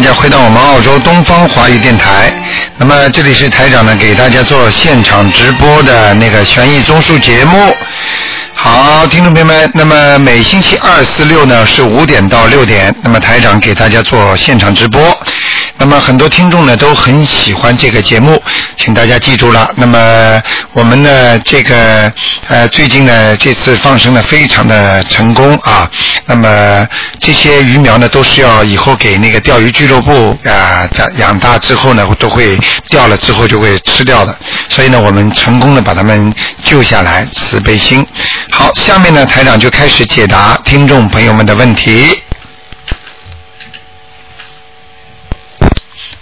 大家回到我们澳洲东方华语电台。那么这里是台长呢，给大家做现场直播的那个悬疑综述节目。好，听众朋友们，那么每星期二、四、六呢是五点到六点，那么台长给大家做现场直播。那么很多听众呢都很喜欢这个节目，请大家记住了。那么我们呢这个呃最近呢这次放生呢非常的成功啊。那么这些鱼苗呢都是要以后给那个钓鱼俱乐部啊养养大之后呢都会钓了之后就会吃掉的。所以呢我们成功的把它们救下来，慈悲心。好，下面呢台长就开始解答听众朋友们的问题。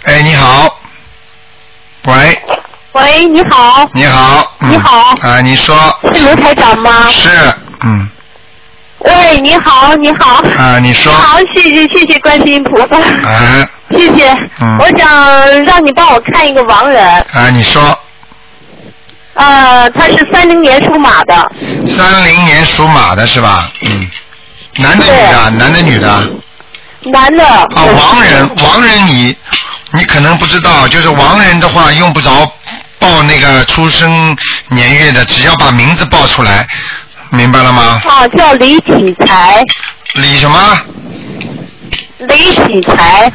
哎，你好，喂，喂，你好，你好，嗯。你好。啊，你说。是卢台长吗？是，嗯，喂，你好，你好，啊，你说，好，谢谢谢谢观世音菩萨，啊。谢谢。嗯。我想让你帮我看一个亡人，啊，你说，呃，他是三零年属马的，三零年属马的是吧？嗯，男的女的？男的女的？啊，男的。啊亡人，亡人你你可能不知道，就是亡人的话用不着报那个出生年月的，只要把名字报出来，明白了吗？啊，叫李启才，李什么？李启才，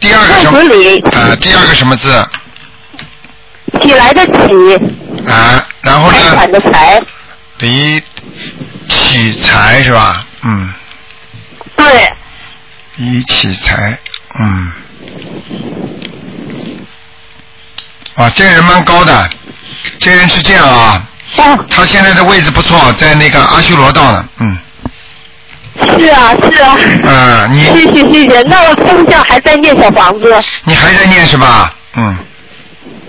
第二个什么李，啊，第二个什么字？起来的起，啊，然后财呢？产的财，李启才是吧？嗯，对，李启才，嗯，啊，这人蛮高的，这人是这样啊，哦，他现在的位置不错，在那个阿修罗道呢，嗯，是啊是啊，嗯，你谢谢谢谢。那我从小还在念小房子，你还在念是吧？嗯，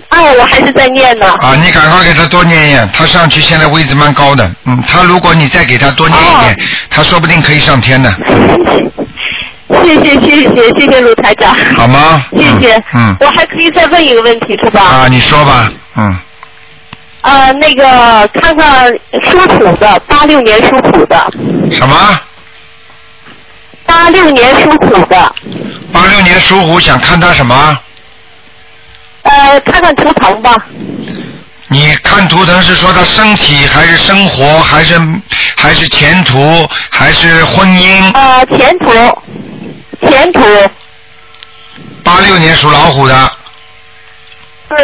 哎，我还是在念呢。啊，你赶快给他多念一念，他上去现在位置蛮高的，嗯，他如果你再给他多念一点，哦他说不定可以上天呢，谢谢谢谢谢谢卢台长，好吗？谢谢。嗯，嗯我还可以再问一个问题是吧？啊，你说吧，嗯。呃，那个看看属虎的，八六年属虎的，什么？八六年属虎的，八六年属虎，想看他什么？呃，看看图腾吧。你看图腾是说他身体还是生活还是还是前途还是婚姻？呃，前途，前途，八六年属老虎的。对，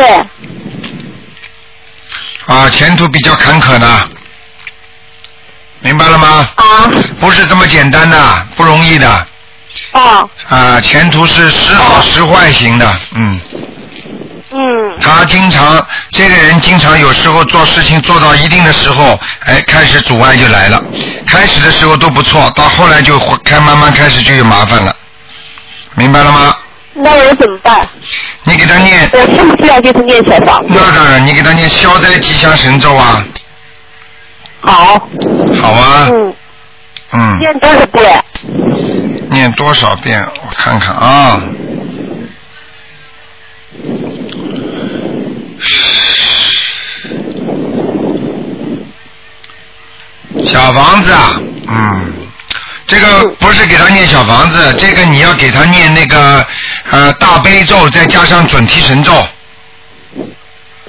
啊，前途比较坎坷的，明白了吗？啊，不是这么简单的，不容易的。哦，啊，前途是时好时坏型的，嗯，嗯，他经常这个人经常有时候做事情做到一定的时候，哎，开始阻碍就来了，开始的时候都不错，到后来就会开慢慢开始就有麻烦了，明白了吗？那我怎么办？你给他念，我是不是要就是念小房子？那当然，你给他念消灾吉祥神咒啊，好，好啊，嗯，嗯，念多少遍？念多少遍？我看看啊。小房子啊，嗯，这个不是给他念小房子，这个你要给他念那个呃大悲咒，再加上准提神咒，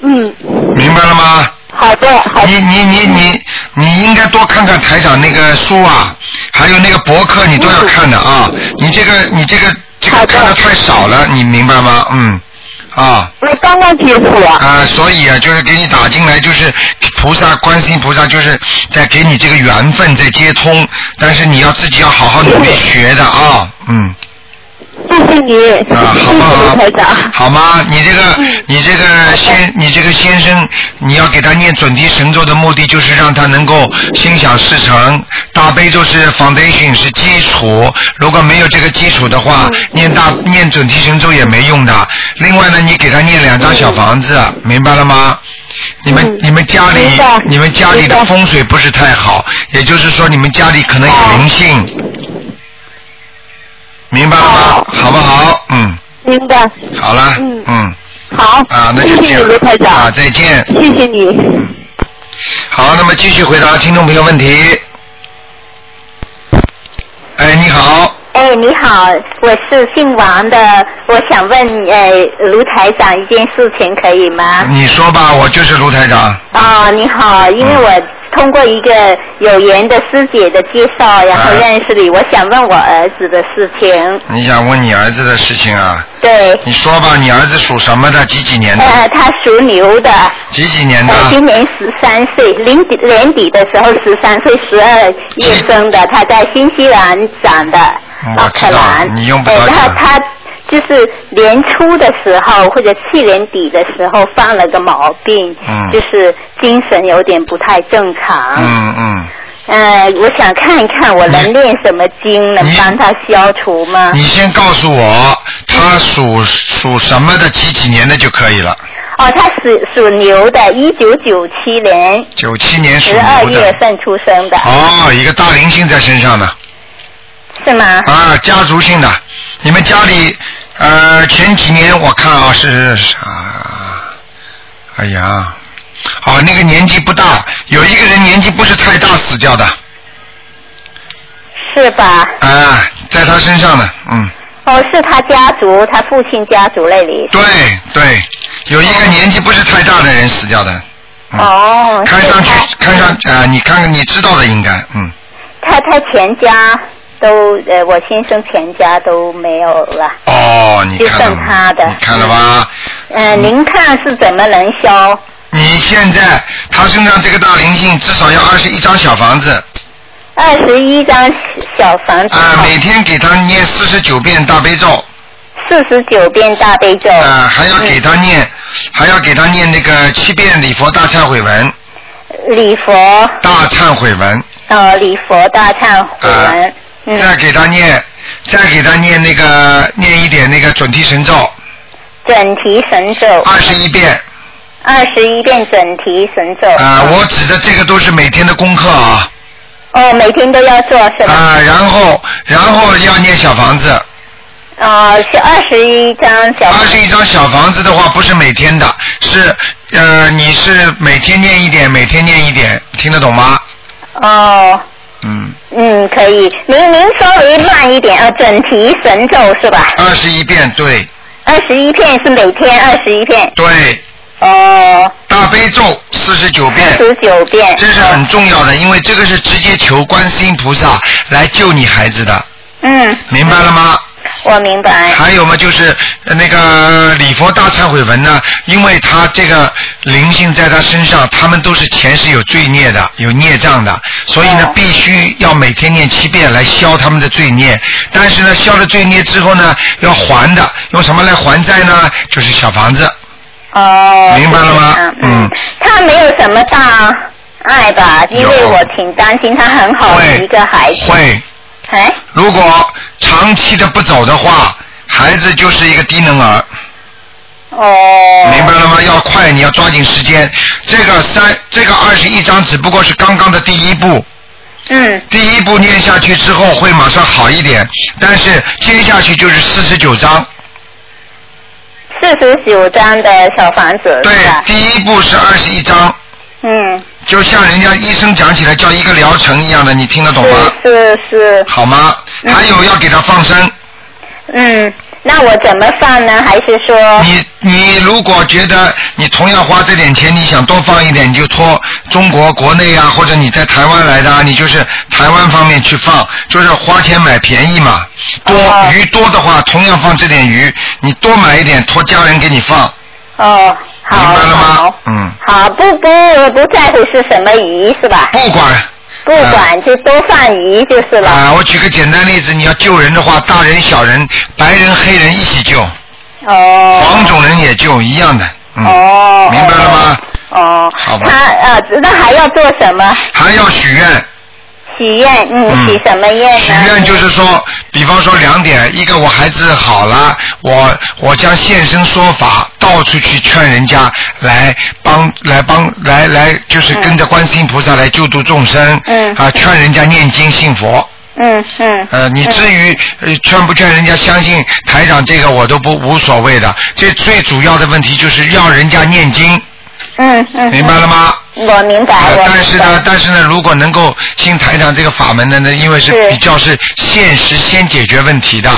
嗯，明白了吗？好的，好的，你你你你你应该多看看台长那个书啊，还有那个博客，你都要看的啊。你这个你这个这个看的太少了，你明白吗？嗯，啊我刚刚接触啊。啊，所以啊，就是给你打进来，就是菩萨、观世音菩萨，就是在给你这个缘分在接通，但是你要自己要好好努力学的啊，嗯。谢谢你，啊，好不谢谢好台长。？好吗？你这个，嗯你这个先，你这个先生，你要给他念准提神咒的目的，就是让他能够心想事成。大悲咒是 foundation 是基础，如果没有这个基础的话，嗯念大念准提神咒也没用的。另外呢，你给他念两张小房子，明白了吗？你们、嗯你们家里你们家里的风水不是太好，也就是说你们家里可能有灵性，明白了吗？好好不好？嗯。明白。好了，嗯嗯，好，啊，那就这谢谢台样，长。啊，再见。谢谢你。好，那么继续回答听众朋友问题。哎，你好，哎，哎，你好，我是姓王的，我想问呃卢台长一件事情，可以吗？你说吧，我就是卢台长。哦，你好，因为我通过一个有缘的师姐的介绍，然后啊认识你，我想问我儿子的事情。你想问你儿子的事情啊？对，你说吧，你儿子属什么的？几几年的？呃，他属牛的，几几年的？呃，今年十三岁，年底年底的时候十三岁，十二月生的，他在新西兰长的，奥嗯我知道克兰。你用不着讲他就是年初的时候或者去年底的时候犯了个毛病，嗯就是精神有点不太正常。嗯嗯，呃，我想看一看我能练什么经，能帮他消除吗？你先告诉我他属属什么的，几几年的就可以了。哦，他属属牛的，一九九七年九七年属十二。月份出生的，哦，一个大灵性在身上呢。是吗？啊，家族性的。你们家里呃前几年我看啊是啊，哎呀，哦那个年纪不大，有一个人年纪不是太大死掉的是吧？啊，在他身上呢，嗯，哦，是他家族，他父亲家族那里。对对，有一个年纪不是太大的人死掉的。嗯、哦，看上去看上啊、你看看你知道的应该，嗯，他他全家都呃，我先生全家都没有了。哦，你就看了的。你看了吧？呃，您看是怎么能消？你现在他身上这个大灵性至少要二十一张小房子。二十一张小房子，啊、每天给他念四十九遍大悲咒。四十九遍大悲咒，啊、还要给他念，还要给他念那个七遍礼佛大忏悔文，礼佛，大忏悔文，哦，礼佛大忏悔文，嗯，再给他念，再给他念那个念一点那个准提神咒，准提神咒，二十一遍。二十一遍准提神咒。啊、我指的这个都是每天的功课啊。哦，每天都要做是吧？啊、然后然后要念小房子，哦，是二十一张小二十一张小房子的话不是每天的，是呃你是每天念一点，每天念一点，听得懂吗？哦，嗯，嗯，可以。您您稍微慢一点啊，准提神咒是吧？二十一遍，对二十一遍是每天二十一遍。对，哦，大悲咒四十九遍，四十九遍。这是很重要的，因为这个是直接求观世音菩萨来救你孩子的，嗯，明白了吗？我明白。还有嘛，就是呃那个礼佛大忏悔文呢，因为他这个灵性在他身上，他们都是前世有罪孽的，有孽障的，所以呢哦，必须要每天念七遍来消他们的罪孽。但是呢，消了罪孽之后呢，要还的，用什么来还债呢？就是小房子。哦。明白了吗嗯，他没有什么大爱吧？因为我挺担心他很好的一个孩子。会，哎，如果长期的不走的话，孩子就是一个低能儿。哦。明白了吗？要快，你要抓紧时间。这个三，这个二十一章只不过是刚刚的第一步，嗯，第一步念下去之后会马上好一点，但是接下去就是四十九章。四十九章的小房子对，？第一步是二十一章，嗯，就像人家医生讲起来叫一个疗程一样的，你听得懂吗？是是是，好吗？嗯还有要给他放生。嗯，那我怎么放呢？还是说，你你如果觉得你同样花这点钱，你想多放一点，你就托中国国内啊，或者你在台湾来的啊，你就是台湾方面去放，就是花钱买便宜嘛。多、哦鱼多的话，同样放这点鱼，你多买一点，托家人给你放，哦，好，明白了吗？嗯，好，不不不在乎是什么鱼是吧？不管。不管就都放鱼就是了。啊，我举个简单例子，你要救人的话，大人、小人、白人、黑人一起救，哦。黄种人也救，一样的。嗯。哦。明白了吗？哦。好吧他呃，那还要做什么？还要许愿。许愿，嗯，嗯许什么愿呢？许愿就是说，比方说两点，一个我孩子好了，我我将现身说法，到处去劝人家来帮来帮来来，就是跟着观世音菩萨来救度众生，嗯啊，劝人家念经信佛。嗯嗯。呃，你至于呃劝不劝人家相信台长这个我都不无所谓的，这最主要的问题就是要人家念经，嗯嗯。明白了吗？我明白，但是呢，但是呢，如果能够信台长这个法门的呢，因为是是。比较是现实先解决问题的，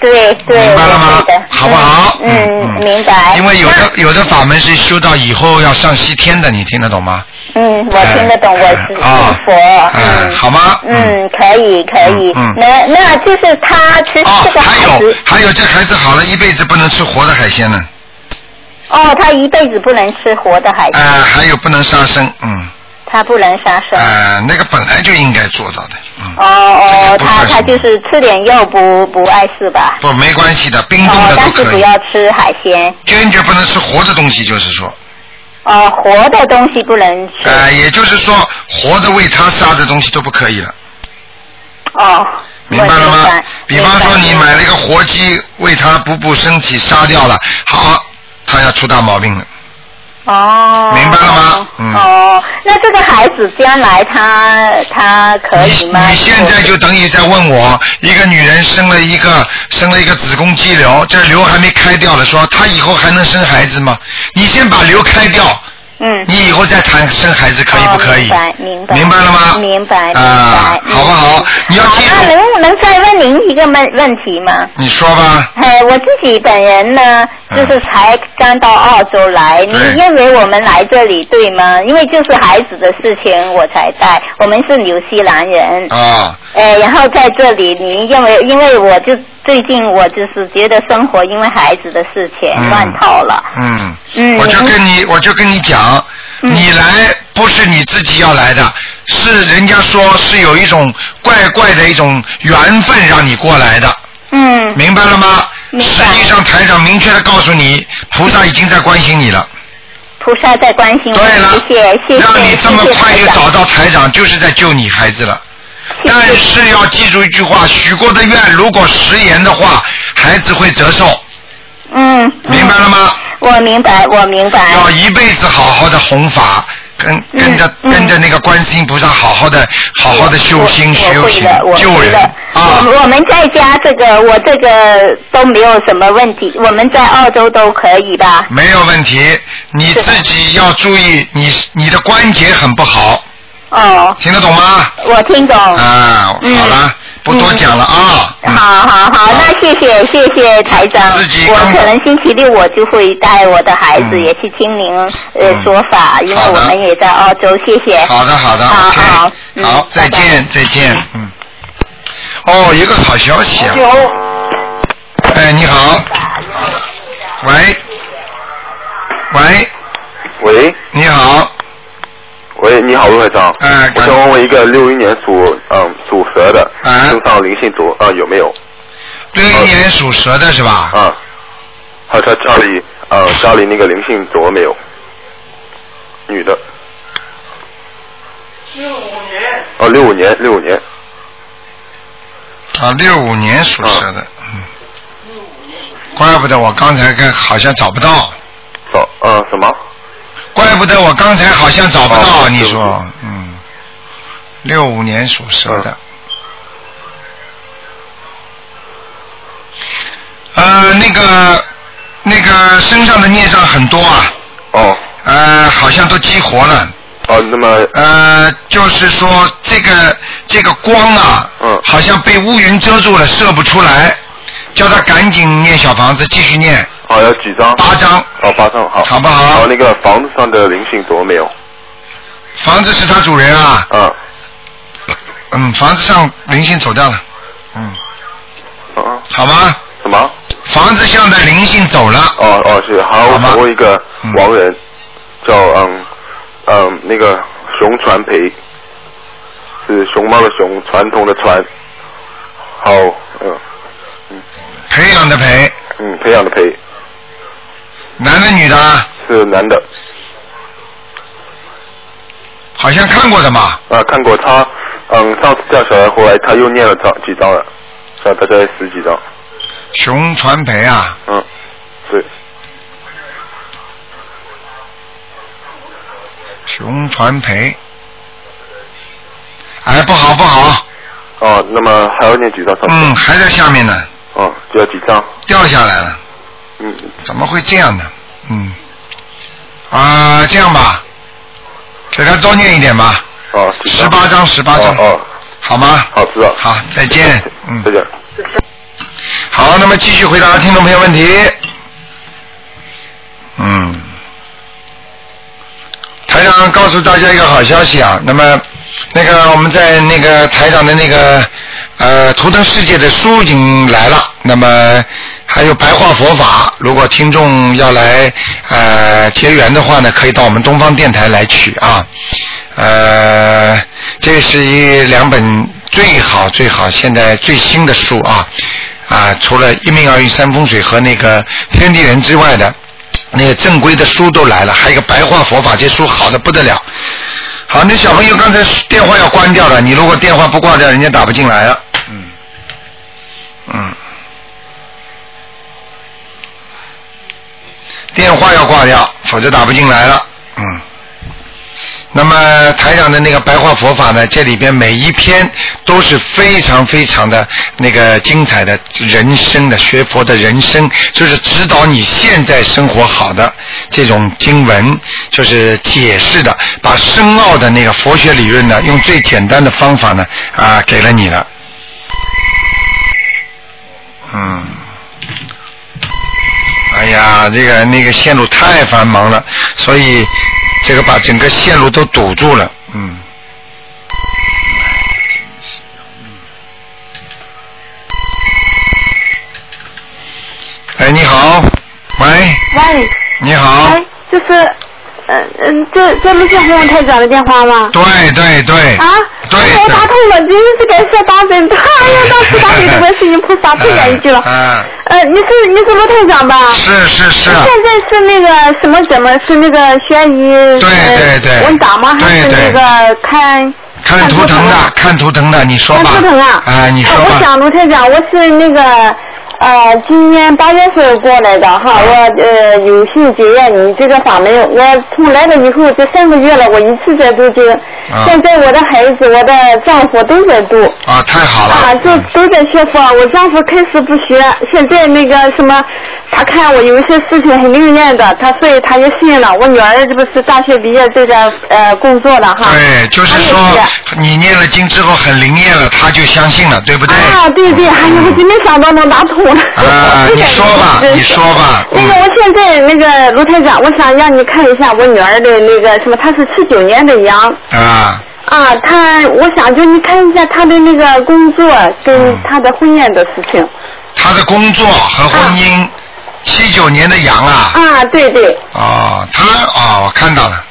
对对，明白了吗？好不好？嗯，嗯嗯嗯。明白。因为有的有的法门是修到以后要上西天的，你听得懂吗？嗯，我听得懂，我哎是啊信佛，哎嗯，好吗？嗯，可以可以。嗯嗯，那那就是他其实哦这，个还有还有这孩子好了一辈子不能吃活的海鲜呢，哦，他一辈子不能吃活的海啊、呃，还有不能杀生，嗯，他不能杀生。啊、那个本来就应该做到的，嗯，哦哦，他他就是吃点肉不不碍事吧？不没关系的，冰冻哦的，但是不可以，要吃海鲜。坚决不能吃活的东西，就是说，哦，活的东西不能吃。呃，也就是说，活的为他杀的东西都不可以了，哦，明白了吗？比方说你买了一个活鸡，为它补补身体，杀掉了，好，它要出大毛病了。哦，明白了吗嗯哦，那这个孩子将来他他可以你吗？你现在就等于在问我，一个女人生了一个生了一个子宫肌瘤，这瘤还没开掉了，说她以后还能生孩子吗？你先把瘤开掉，嗯，你以后再谈生孩子可以不可以？哦明白明白明白了吗？明白明白，好不好？你要记住，能能再问您一个问问题吗？你说吧。哎，我自己本人呢，嗯就是才刚到澳洲来，你对认为我们来这里对吗？因为就是孩子的事情我才带，我们是纽西兰人，啊，哎，然后在这里，你认为，因为我就最近我就是觉得生活因为孩子的事情嗯。乱套了，嗯，嗯。我就跟你，我就跟你讲，嗯。你来不是你自己要来的，是人家说是有一种怪怪的一种缘分让你过来的，嗯，明白了吗？实际上台长明确的告诉你，菩萨已经在关心你了。菩萨在关心我，对了，谢谢谢谢，让你这么快就找到台长，就是在救你孩子了。但是要记住一句话，许过的愿如果食言的话，孩子会折寿，嗯，嗯明白了吗？我明白，我明白。要一辈子好好的弘法，跟跟着、嗯跟着那个观世音菩萨好好的好好的修心我修行我会的，我救人。啊我我们在家这个，我这个都没有什么问题，我们在澳洲都可以吧？没有问题。你自己要注意，你你的关节很不好，哦，听得懂吗？我听懂。啊，嗯。好了，不多讲了啊。嗯。好好好，那谢谢谢谢台长。自己，我可能星期六我就会带我的孩子嗯。也去听您呃嗯。说法，因为我们也在澳洲，谢谢。好的，好的好好嗯好，再见，拜再见，嗯。哦，一个好消息啊！哎，你好，喂，喂，喂。你好，喂，你好，陆会长。哎我想问问一个六一年属嗯属蛇的，哎身上灵性左啊有没有？六一年属蛇的是吧？啊，还有他家里呃家里那个灵性走了没有？女的。六五年。哦，六五年，六五年。啊，六五年属蛇的，嗯。怪不得我刚才跟好像找不到，找呃什么？怪不得我刚才好像找不到，哦你说。嗯，六五年属蛇的。呃，那个那个身上的孽障很多啊，哦。呃，好像都激活了。哦，那么。呃，就是说这个这个光啊，嗯。好像被乌云遮住了，射不出来，叫他赶紧念小房子，继续念哦要几张？八张，哦八张好。好不好？然后那个房子上的灵性走了没有？房子是他主人啊，嗯嗯，房子上灵性走掉了，嗯，嗯嗯好吗？什么？房子上的灵性走了，哦哦是，还有我好吗？想问一个嗯。亡人，叫嗯嗯那个熊传培，是熊猫的熊，传统的传，好嗯。培养的培，嗯培养的培，男的女的啊？是男的好像看过的嘛，啊，看过他嗯上次掉下来，后来他又念了张几张了，啊大概十几张，熊传培啊，嗯对熊传培，哎，不好不好，哦那么还要念几张？嗯，还在下面呢，哦就要几张？掉下来了。嗯怎么会这样呢？嗯，啊，这样吧，给他多念一点吧，哦，十八章十八章，哦哦，好吗？好，知道。好，再见。嗯再，见。好，那么继续回答听众朋友问题。嗯，台上告诉大家一个好消息啊，那么那个我们在那个台长的那个呃图腾世界的书已经来了，那么还有白话佛法，如果听众要来呃结缘的话呢，可以到我们东方电台来取啊。呃，这是一两本最好最好现在最新的书啊啊，除了一命二运三风水和那个天地人之外的。那个正规的书都来了，还有一个白话佛法，这书好的不得了。好，那小朋友刚才电话要关掉了，你如果电话不挂掉，人家打不进来了。嗯，嗯，电话要挂掉，否则打不进来了。嗯。那么台长的那个白话佛法呢，这里边每一篇都是非常非常的那个精彩的人生的学佛的人生，就是指导你现在生活好的这种经文，就是解释的，把深奥的那个佛学理论呢，用最简单的方法呢啊给了你了。嗯。哎呀，这个那个线路太繁忙了，所以这个把整个线路都堵住了。嗯。哎，你好，喂，喂，你好哎，，就是，嗯嗯，这这不是红台长的电话吗？对对对，啊，对哎我打通了，真是感谢大神，哎呀，大慈大悲的观世音菩萨，太感激了。嗯，呃，你是你是卢台长吧？是是是，现在是那个什么什么？是那个悬疑对对对呃问答吗？还是对对那个看看图腾的，看图腾的，你说吧。看图腾啊？啊，你说吧我。想卢台长，我是那个呃，今年八月份过来的哈，啊我呃有幸结缘你这个法门，我从来了以后这三个月了，我一直在读经，啊现在我的孩子、我的丈夫都在读。啊，太好了。啊，就都在学佛。我丈夫开始不学，现在那个什么，他看我有一些事情很灵验的，他所以他就信了。我女儿这不是大学毕业在这呃工作了哈。对，就是说你念了经之后很灵验了，他就相信了，对不对？啊，对对，哎呀，我真没想到能打通了。啊 你说吧你说吧那个，嗯我现在那个卢台长，我想让你看一下我女儿的那个什么，她是七九年的羊啊，啊，她，我想就你看一下她的那个工作跟嗯她的婚宴的事情。他的工作和婚姻，七九年的羊啊，啊，对对，哦，他哦，我看到了。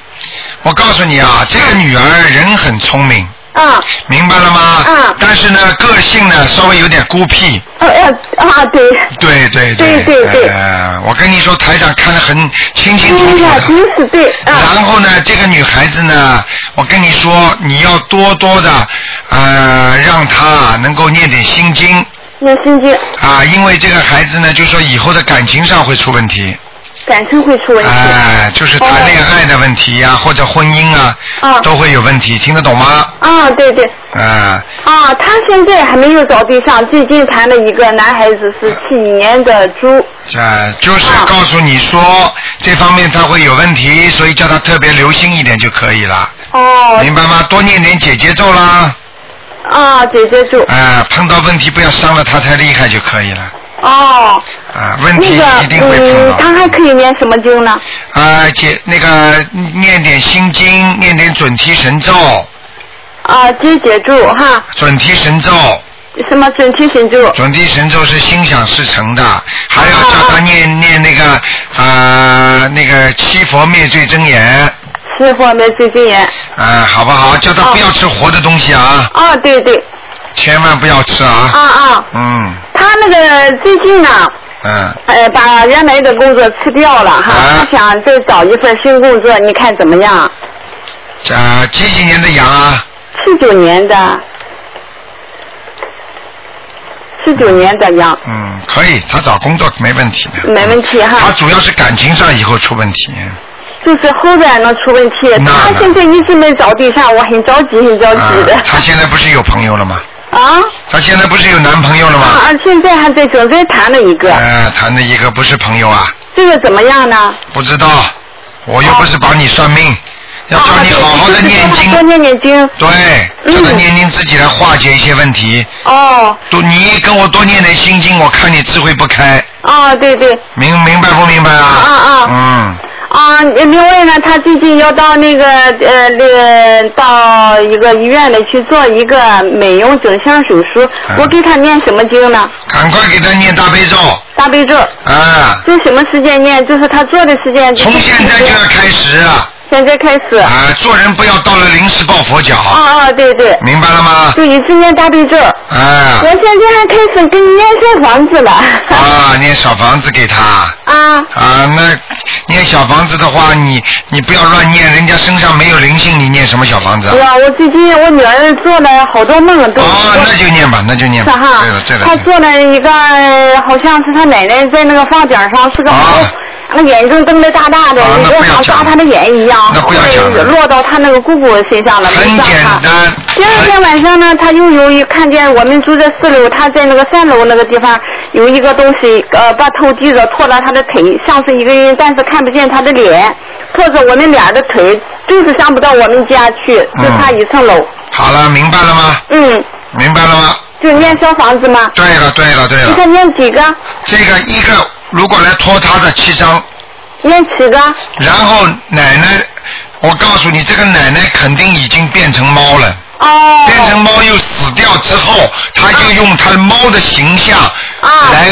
我告诉你啊，这个女儿人很聪明，啊，明白了吗？啊但是呢，个性呢稍微有点孤僻。呃呃啊，对。对对对对对呃，我跟你说，台长看得很清清楚楚的。是对，啊，然后呢，这个女孩子呢，我跟你说，你要多多的呃，让她能够念点心经念心经，啊，因为这个孩子呢，就说以后的感情上会出问题，感情会出问题。哎，就是谈恋爱的问题呀、或者婚姻啊，啊。都会有问题，听得懂吗？啊，对对，啊，啊，他现在还没有找对象，最近谈了一个男孩子，是七一年的猪。啊，就是啊告诉你说这方面他会有问题，所以叫他特别留心一点就可以了，哦，明白吗？多念点姐姐咒啦，啊，姐姐住。啊，碰到问题不要伤了他太厉害就可以了，哦，啊，问题，一定会碰嗯，他还可以念什么经呢？啊，姐，那个念点心经，念点准提神咒，啊，姐姐住哈，准提神咒，什么准提神咒？准提神咒是心想事成的，还要叫他念念那个啊那个七佛灭罪真言，师傅没最经验。啊，好不好？叫他不要吃活的东西啊，啊，对对，千万不要吃啊。啊啊，嗯他那个最近呢，嗯，呃，把原来的工作辞掉了哈，啊他想再找一份新工作，你看怎么样？啊，几几年的羊啊？七九年的，七九年的羊，嗯，可以，他找工作没问题的。没问题哈他主要是感情上以后出问题。就是后边呢出问题。他现在一直没找对象，我很着急，很着啊急的。，他现在不是有朋友了吗？啊他现在不是有男朋友了吗？啊！现在还在准备谈了一个，呃，谈的一个不是朋友啊，这个怎么样呢？不知道，我又不是帮你算命，要叫你好好的念经多念念经。对，嗯叫他念经自己来化解一些问题。哦，多你跟我多念点心经，我看你智慧不开，啊，对对。明明白不明白啊？啊啊嗯，啊，另外呢，他最近要到那个呃，那到一个医院里去做一个美容整形手术，嗯我给他念什么经呢？赶快给他念大悲咒大悲咒，啊！这什么时间念？就是他做的时间。从现在就要开始啊！现在开始。啊啊，做人不要到了临时抱佛脚，啊啊，对对，明白了吗？就一直念大悲咒。啊我现在还开始给你念小房子了。啊，念小房子给他啊啊，那念小房子的话，你你不要乱念，人家身上没有灵性，你念什么小房子啊？哇，我最近我女儿做了好多梦，都哦，那就念吧，那就念吧。对了对了，她做了一个，好像是她奶奶在那个房顶上是个猫，那眼睛瞪得大大的，啊那就像不要讲扎她的眼一样，那不要讲后来落到他那个姑姑身上了，很简没伤她单。第二天晚上呢，他又有一看见我们住在四楼，他在那个三楼那个地方有一个东西，呃，把头低着拖着他的腿，像是一个人，但是看不见他的脸，拖着我们俩的腿，就是上不到我们家去，就差一层楼。好了，明白了吗？嗯，明白了吗？就念小房子吗？对了对了对了你看了，念几个？这个一个如果来拖他的七张，念七个。然后奶奶，我告诉你，这个奶奶肯定已经变成猫了。哦。变成猫又死掉之后，他就用他的猫的形象啊来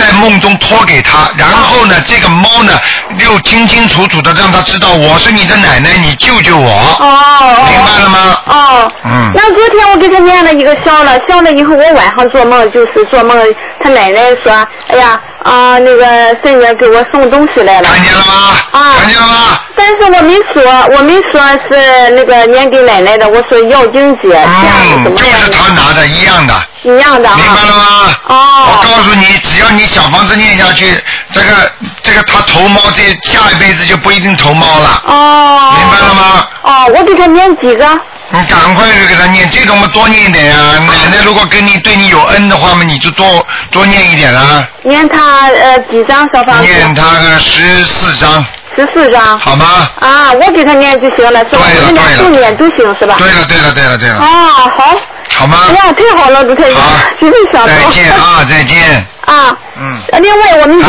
在梦中托给他，然后呢，这个猫呢又清清楚楚的让他知道我是你的奶奶，你救救我。哦。明白了吗？哦。嗯那昨天我给他念了一个消了，消了以后，我晚上做梦就是做梦，他奶奶说，哎呀啊、那个孙女给我送东西来了。看见了吗？啊。看见了吗？但是我没说，我没说是那个念给奶奶的，我说要经姐，这样是嗯，就怎么样是他拿的一样的。一样的哈。明白了吗？哦我告诉你，只要你小房子念下去，这个这个他投猫，这下一辈子就不一定投猫了。哦。明白了吗？哦，我给他念几个？你赶快去给他念，这种嘛多念一点呀、奶奶如果跟你对你有恩的话嘛，你就多多念一点啊。念他呃几张小房子？念他个十四张，十四张。好吗？啊，我给他念就行了，是吧？对了念都行，是吧？对了对了对了对了，啊，好。好吗哎？呀，太好了，卢太长，真是想再见啊，再见。啊。嗯。呃另外，我们一起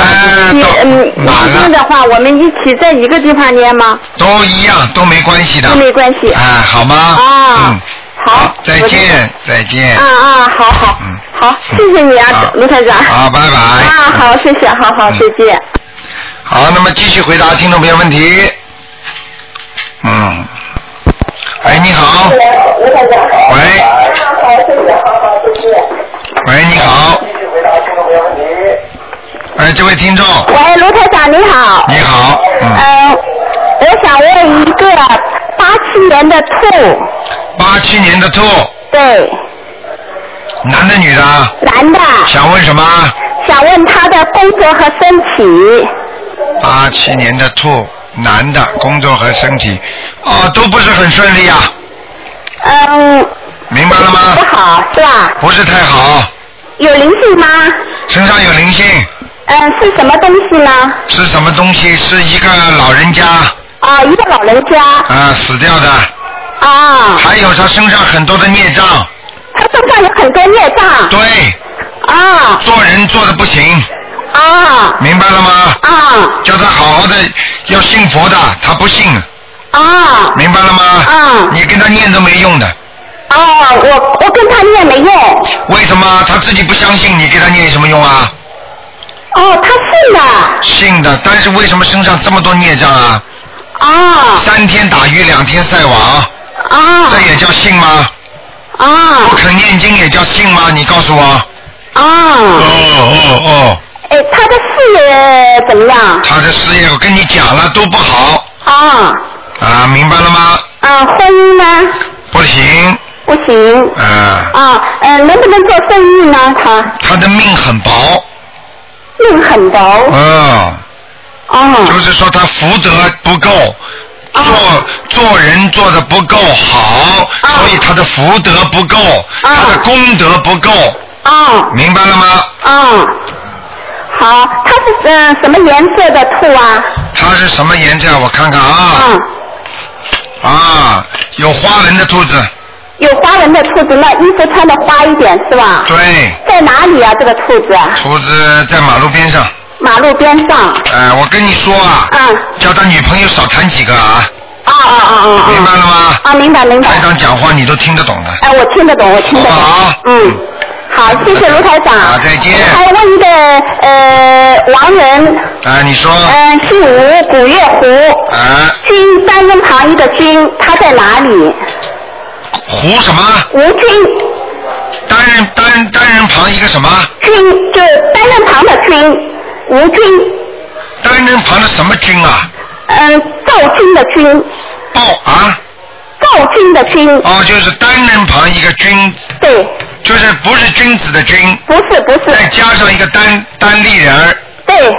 嗯晚了念的话，我们一起在一个地方念吗？都一样，都没关系的。都没关系。哎，好吗？啊嗯。好。再见，再见。啊啊，好好。嗯。好，谢谢你啊，卢台长。好，拜拜。啊，好，谢谢，好好，再见。好，那么继续回答听众朋友问题。嗯。哎，你好。喂。喂，你好。哎，这位听众，喂，卢台长你好。你好。嗯。呃，我想问一个八七年的兔，八七年的兔，对，男的女的啊？男的，想问什么？想问他的工作和身体。八七年的兔，男的，工作和身体，哦，都不是很顺利啊，嗯，明白了吗不？好是吧？不是太好，有灵性吗？身上有灵性，嗯，是什么东西呢？是什么东西？是一个老人家啊，一个老人家啊死掉的，啊，还有他身上很多的孽障，他身上有很多孽障对，啊做人做的不行，啊明白了吗？啊叫他好好的要信佛的，他不信，啊明白了吗？啊你跟他念都没用的，啊！我我跟他念没用。为什么？他自己不相信，你给他念有什么用啊？哦，他信的信的，但是为什么身上这么多孽障啊？啊三天打鱼两天晒网，啊这也叫信吗？啊不肯念经也叫信吗？你告诉我。啊哦啊！哦哦，哎，他的事业怎么样？他的事业我跟你讲了都不好啊啊，明白了吗？啊，婚姻呢？不行不行。啊，啊，呃，能不能做生意呢？他他的命很薄，命很薄。嗯，哦就是说他福德不够。做做人做的不够好，所以他的福德不够，他的功德不够，哦明白了吗？嗯，好，它是呃什么颜色的兔啊？它是什么颜色？我看看啊。嗯啊，有花纹的兔子，有花纹的兔子，那衣服穿的花一点是吧？对，在哪里啊？这个兔子？兔子在马路边上。马路边上。哎、我跟你说啊，嗯。叫他女朋友少谈几个啊，啊啊啊啊啊！明白了吗？啊，明白明白。台长讲话你都听得懂的。哎，我听得懂，我听得懂。好嗯，好，谢谢卢台长。啊，再见。还问一个呃王人，啊，你说。嗯、姓吴，古月胡，啊，军三人旁一个军，他在哪里？胡什么？吴军，单人单单人旁一个什么？军就是单人旁的军，吴军，单人旁的什么军啊？嗯、赵军的军，豹啊？赵军的军，哦，就是单人旁一个君，对，就是不是君子的君，不是不是。再，加上一个单单立人儿，对，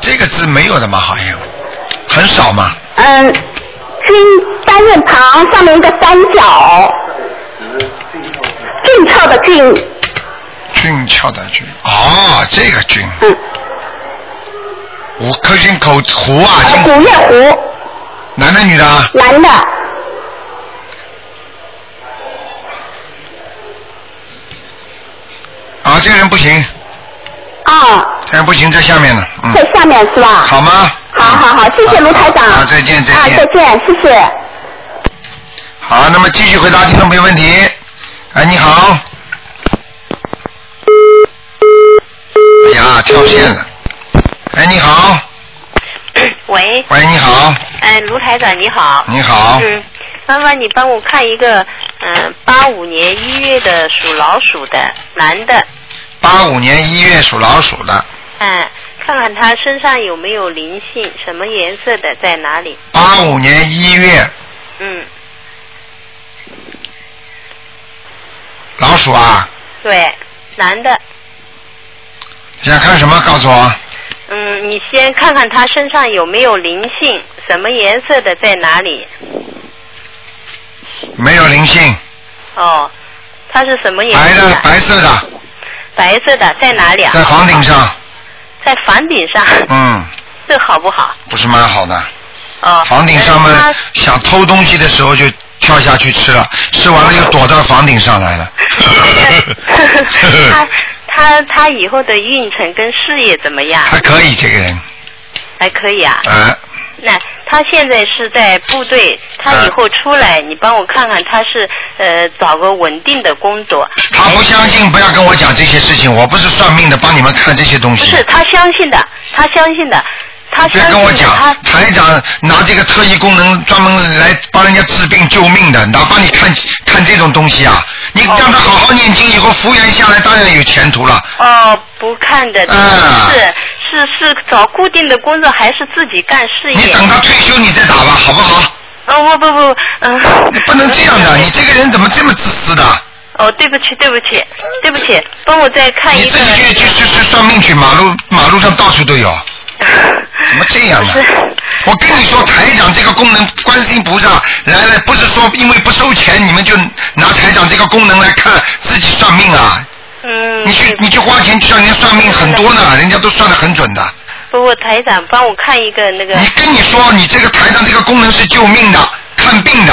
这个字没有的嘛，好像。很少嘛。嗯，军单人旁上面一个三角，俊俏的俊，俊俏的俊，哦，这个俊，嗯，五颗星口胡啊，呃姓古月湖，男的女的啊？男的，啊，这个人不行，啊，这个人不行，在下面呢，嗯，在下面是吧？好吗？好好好，谢谢卢台长。好，再见再见啊，见再。见，谢谢。好，那么继续回答听众朋友问题。哎，你好。哎呀，跳线了。哎，你好，喂，喂，你好，哎，卢台长你好。你好，嗯，麻烦你帮我看一个，嗯、八五年一月的属老鼠的男的，八五年一月属老鼠的，嗯，看看他身上有没有灵性，什么颜色的，在哪里？八五年一月嗯，老鼠啊，对，男的。想看什么？告诉我。嗯，你先看看他身上有没有灵性，什么颜色的，在哪里？没有灵性，哦，他是什么颜色的？白色的，白色的，在哪里啊？在房顶上，在房顶上，嗯，这好不好？不是蛮好的。哦，房顶上呃面想偷东西的时候就跳下去吃了，吃完了又躲到房顶上来了。他他他以后的运程跟事业怎么样？还可以，这个人，还可以啊。啊，那他现在是在部队，他以后出来，你帮我看看他是呃找个稳定的工作。他不相信，不要跟我讲这些事情，我不是算命的，帮你们看这些东西。不是他相信的，他相信的，他别相信的，跟我讲他，台长拿这个特异功能专门来帮人家治病救命的，哪帮你看看这种东西啊？你让他好好念经，以后服务员下来当然有前途了。哦不看的，嗯是是是找固定的工作还是自己干事业？你等他退休你再打吧，好不好？哦不不不，嗯、你不能这样的，你这个人怎么这么自私的？哦，对不起，对不起，对不起，帮我再看你一个自。己去去去去算命去，马路马路上到处都有，怎么这样呢？我跟你说，台长这个功能，观世音菩萨来了，不是说因为不收钱，你们就拿台长这个功能来看自己算命啊？嗯。你去你去花钱去让人家算命很多呢，人家都算的很准的。不过台长帮我看一个那个。你跟你说，你这个台上这个功能是救命的，看病的，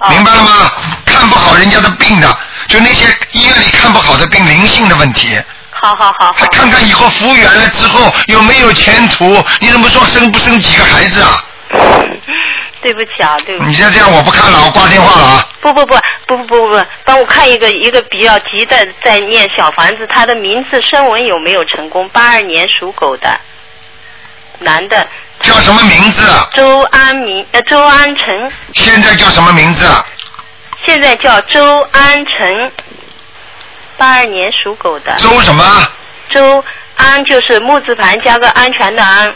哦明白了吗？看不好人家的病的，就那些医院里看不好的病，灵性的问题，好好好还好。看看以后服务员了之后有没有前途。你怎么说生不生几个孩子啊？对不起啊，对不起。你现在这样我不看了，我挂电话了啊。不不不不不不不，帮我看一个一个比较急的在念小房子，他的名字声纹有没有成功？八二年属狗的，男的，叫什么名字？啊？周安明呃周安成，现在叫什么名字？啊？现在叫周安成，八二年属狗的。周什么？周安就是木字旁加个安全的安，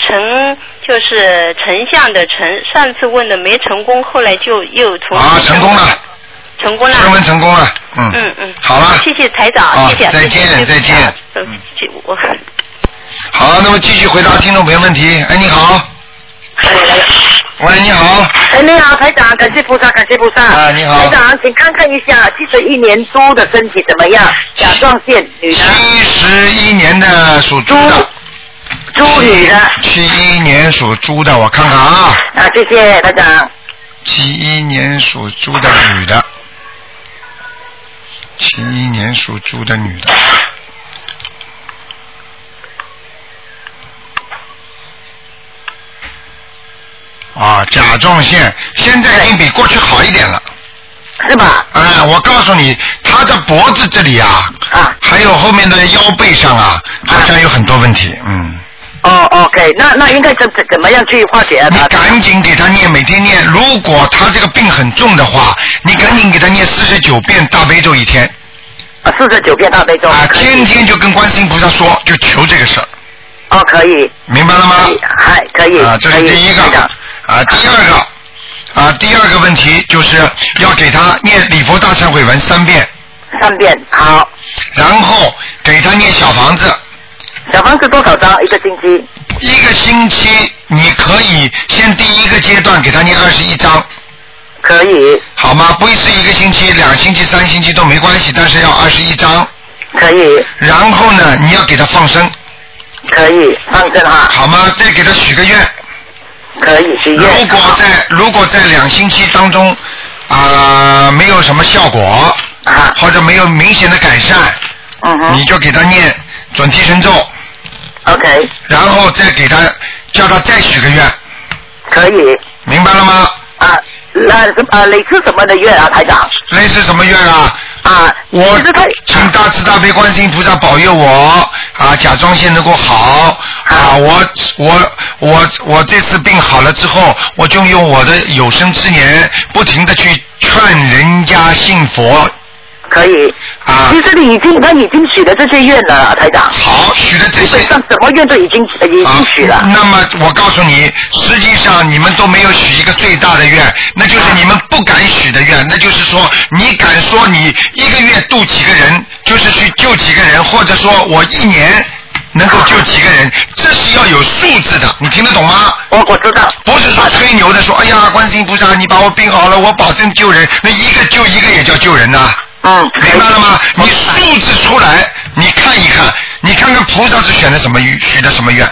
丞就是丞相的丞。上次问的没成功，后来就又重新啊，成功了，成功了。升温成功了，嗯。嗯嗯。好了。谢谢台长，啊谢谢。再见谢谢再见嗯，这我。好，那么继续回答听众朋友问题。哎，你好。喂，你好。哎，你好，台长，感谢菩萨，感谢菩萨。啊你好台长，请看看一下七十一年猪的身体怎么样？甲状腺女的。七十一年的属猪的，猪女的。七一年属猪的，我看看啊，啊，谢谢台长。七一年属猪的女的，七一年属猪的女的。啊，甲状腺现在已经比过去好一点了。是吧？哎，我告诉你，他的脖子这里啊，啊，还有后面的腰背上啊，好像有很多问题。嗯，哦，OK，那那应该怎怎怎么样去化解啊？你他赶紧给他念，每天念。如果他这个病很重的话，你赶紧给他念四十九遍大悲咒一天啊，四十九遍大悲咒。啊，可以天天就跟观世音菩萨说，就求这个事儿，哦，可以，明白了吗？还可以，啊，这可以是第一个啊，第二个啊，第二个问题就是要给他念礼佛大忏悔文三遍，三遍，好。然后给他念小房子。小房子多少张一个星期？一个星期你可以先第一个阶段给他念二十一张，可以，好吗？不是一个星期、两星期、三星期都没关系，但是要二十一张。可以，然后呢，你要给他放生，可以，放生哈，好吗？再给他许个愿。可以许如。果在如果在两星期当中啊、没有什么效果，啊，或者没有明显的改善，嗯你就给他念准提神咒，，OK，然后再给他叫他再许个愿，可以。明白了吗？啊，那啊，类似什么的愿啊，台长？类似什么愿啊？啊，我请大慈大悲观世音菩萨保佑我啊，甲状腺能够好啊！我我我我这次病好了之后，我就用我的有生之年不停的去劝人家信佛可以。啊其。实你已经他已经许了这些愿了，台长。好，许了这些基本上什么愿都已经呃已啊经许了。那么我告诉你，实际上你们都没有许一个最大的愿，那就是你们不敢许的愿。那就是说，你敢说你一个月度几个人，就是去救几个人，或者说我一年能够救几个人，这是要有数字的，你听得懂吗？我我知道。不是说吹牛的说，哎呀，观世音菩萨，你把我病好了，我保证救人。那一个救一个也叫救人呐、嗯，明白了吗？你数字出来，你看一看，你看看菩萨是选的什么许的什么愿？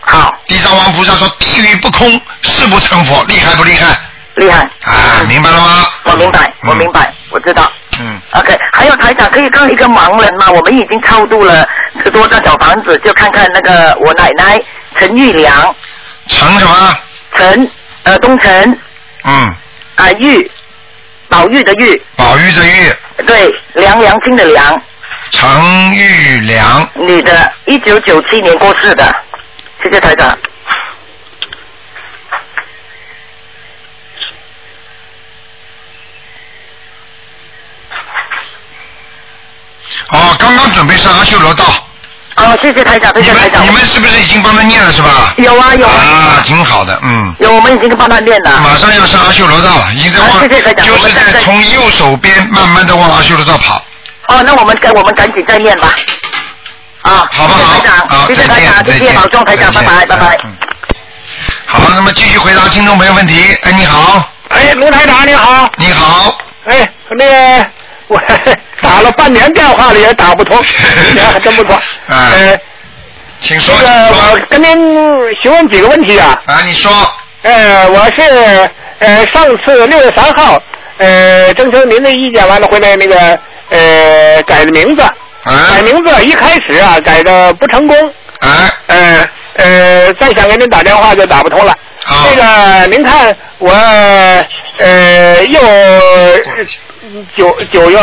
好，地藏王菩萨说：“地狱不空，誓不成佛。”厉害不厉害？厉害。啊，明白了吗？我明白，嗯我明。白，我知道。嗯，OK，还有台长可以看一个盲人吗？我们已经超度了十多个小房子，就看看那个我奶奶陈玉良，陈什么？陈呃东陈嗯，啊玉，宝玉的玉，宝玉的玉，对，梁良清的梁，程玉良，女的，一九九七年过世的，谢谢台长。哦，刚刚准备上阿修罗道。哦，谢谢台长，谢谢台长们你。们是不是已经帮他念了是吧？有啊有啊，啊，挺好的，嗯。有，我们已经帮他念了。马上要上阿修罗道了，已经在往，啊谢谢台长就是在在从右手边慢慢的往阿修罗道跑，哦，那我们赶我们赶紧再念吧。啊，好不好？谢谢台长，好，谢谢台长，再见谢谢保重，台长，拜拜，拜拜。嗯好，那么继续回答听众朋友问题。哎，你好，哎，卢台长你好，你好，哎，那个我 打了半年电话了也打不通，你还真不错。哎呃，请说，这个我跟您询问几个问题啊。啊，你说，呃，我是呃上次六月三号呃征求您的意见完了回来那个呃改的名字，改哎名字一开始啊改的不成功，啊，呃呃再想给您打电话就打不通了。好这个您看我呃又九九月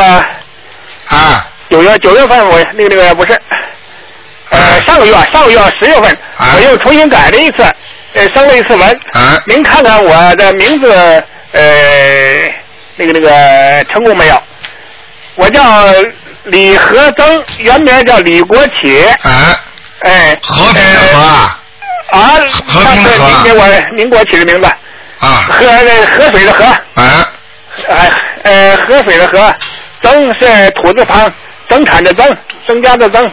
啊，九月九月份我那个那个不是，呃哎上个月上个月十月份哎我又重新改了一次，呃升了一次文。啊。您看看我的名字呃那个那个成功没有？我叫李和增，原名叫李国启，啊，哎。和平的和啊，呃啊，和平的和您给我您给我起的名字，啊，河那河水的河，啊，哎呃河水的河，增是土字旁，增产的增，增加的增，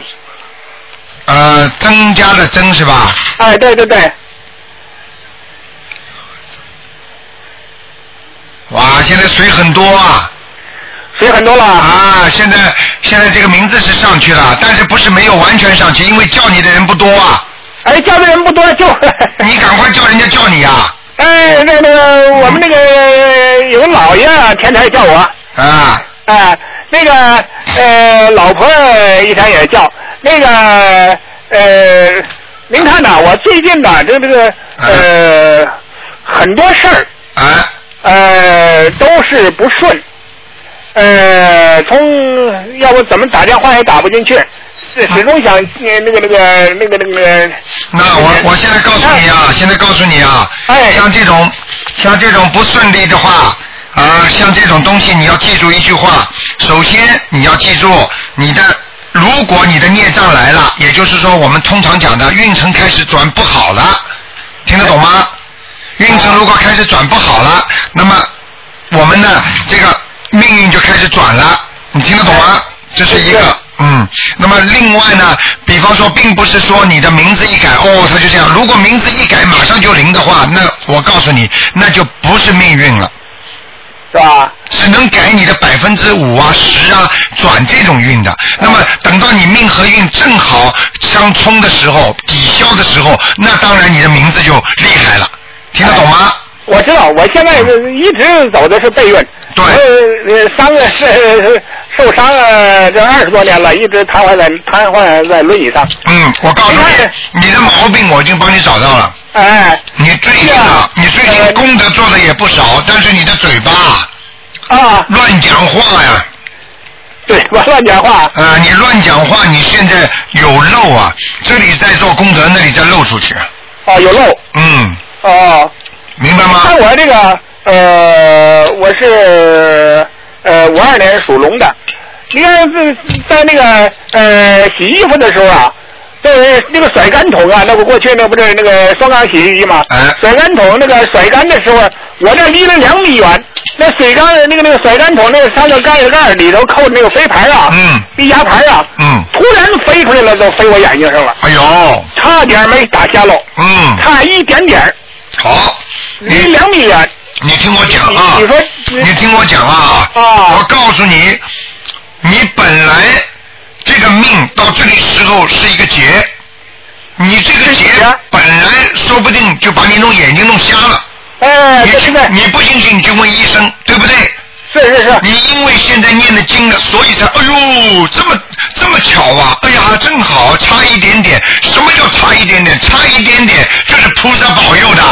呃，增加的增是吧？哎对对对，哇，现在水很多啊。水很多了。啊，现在现在这个名字是上去了，但是不是没有完全上去，因为叫你的人不多啊。哎，叫的人不多，就 你赶快叫人家叫你啊！哎，那那个我们那个有个老爷啊，天天叫我，啊，哎，那个呃，老婆一天也叫，那个呃，您看呐，我最近呐，这个这个呃，很多事儿，啊，呃，都是不顺，呃，从要不怎么打电话也打不进去，始始终想呃那个那个那个那个。那我我现在告诉你啊，现在告诉你啊，哎。像这种像这种不顺利的话啊，像这种东西你要记住一句话，首先你要记住你的。如果你的孽障来了，也就是说我们通常讲的运程开始转不好了，听得懂吗？运程如果开始转不好了，那么我们呢这个命运就开始转了，你听得懂吗？这是一个。嗯，那么另外呢，比方说，并不是说你的名字一改，哦，他就这样。如果名字一改马上就灵的话，那我告诉你，那就不是命运了，是吧？只能改你的百分之五啊、十啊，转这种运的。那么等到你命和运正好相冲的时候，抵消的时候，那当然你的名字就厉害了，听得懂吗？我知道，我现在是一直走的是背运。对。我呃伤个是受伤了这二十多年了，一直瘫痪在瘫痪在轮椅上。嗯，我告诉你，你的毛病我已经帮你找到了。哎。你最近啊，你最近功德做的也不少，但是你的嘴巴啊乱讲话呀。对，我乱讲话。呃，你乱讲话，你现在有漏啊，这里在做功德，那里在漏出去。啊，有漏。嗯，哦。明白吗？看我这个呃，我是呃五二年属龙的。你看在在那个呃洗衣服的时候啊，对那个甩干桶啊，那不过去那不是那个双缸洗衣机吗？甩干桶那个甩干的时候，我这离了两米远，那水缸那个那个甩干桶那个上面盖子盖里头扣的那个飞盘啊，嗯，那牙盘啊，嗯，突然飞出来了，都飞我眼睛上了。哎呦，差点没打瞎喽。嗯，差一点点。好，离两米远。你听我讲啊，你说你听我讲啊，啊，我告诉你，你本来这个命到这里时候是一个劫，你这个劫本来说不定就把你弄眼睛弄瞎了。哎，你去你不信去你就问医生，对不对？是是是。你因为现在念的经了，所以才哎呦这么这么巧啊！哎呀，正好差一点点。什么叫差一点点？差一点点就是菩萨保佑的。